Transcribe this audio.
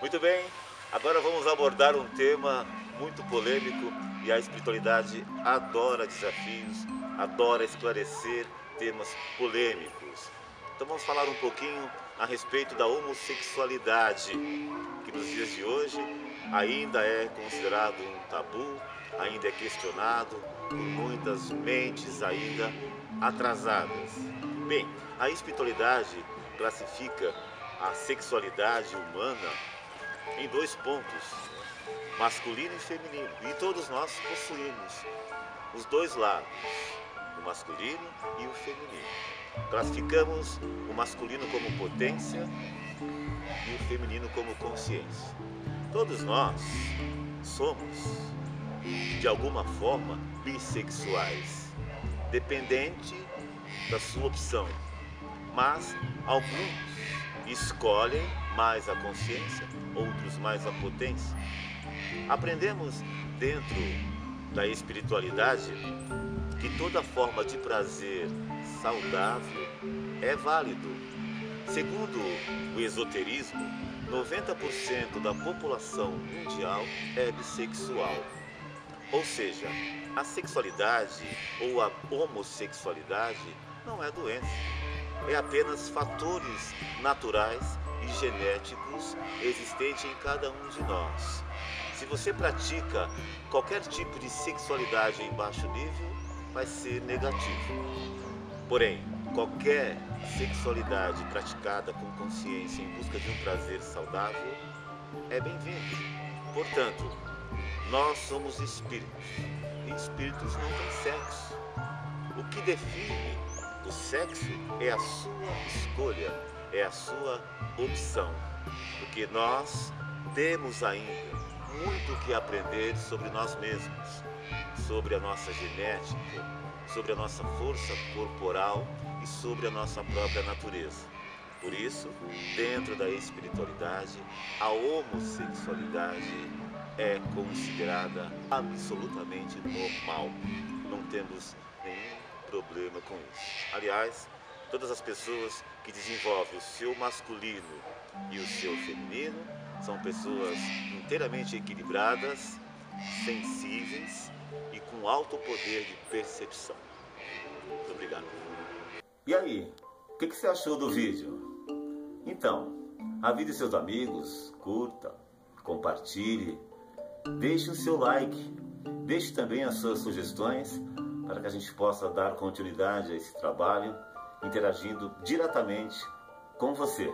Muito bem, agora vamos abordar um tema muito polêmico e a espiritualidade adora desafios, adora esclarecer temas polêmicos. Então vamos falar um pouquinho a respeito da homossexualidade, que nos dias de hoje ainda é considerado um tabu, ainda é questionado por muitas mentes ainda atrasadas. Bem, a espiritualidade classifica a sexualidade humana em dois pontos, masculino e feminino. E todos nós possuímos os dois lados, o masculino e o feminino. Classificamos o masculino como potência e o feminino como consciência. Todos nós somos, de alguma forma, bissexuais, dependente da sua opção. Mas alguns escolhem mais a consciência, outros mais a potência. Aprendemos dentro da espiritualidade que toda forma de prazer saudável é válido. Segundo o esoterismo, 90% da população mundial é bissexual. Ou seja, a sexualidade ou a homossexualidade não é doença, é apenas fatores naturais e genéticos existentes em cada um de nós. Se você pratica qualquer tipo de sexualidade em baixo nível, vai ser negativo. Porém, qualquer sexualidade praticada com consciência em busca de um prazer saudável é bem-vindo. Portanto, nós somos espíritos e espíritos não têm sexo. O que define o sexo é a sua escolha, é a sua opção. Porque nós temos ainda muito que aprender sobre nós mesmos, sobre a nossa genética, sobre a nossa força corporal e sobre a nossa própria natureza. Por isso, dentro da espiritualidade, a homossexualidade é considerada absolutamente normal. Não temos nenhum problema com isso. Aliás, todas as pessoas que desenvolvem o seu masculino e o seu feminino são pessoas inteiramente equilibradas, sensíveis e com alto poder de percepção. Muito obrigado. E aí, o que, que você achou do vídeo? Então, avise seus amigos, curta, compartilhe, deixe o seu like, deixe também as suas sugestões para que a gente possa dar continuidade a esse trabalho, interagindo diretamente com você.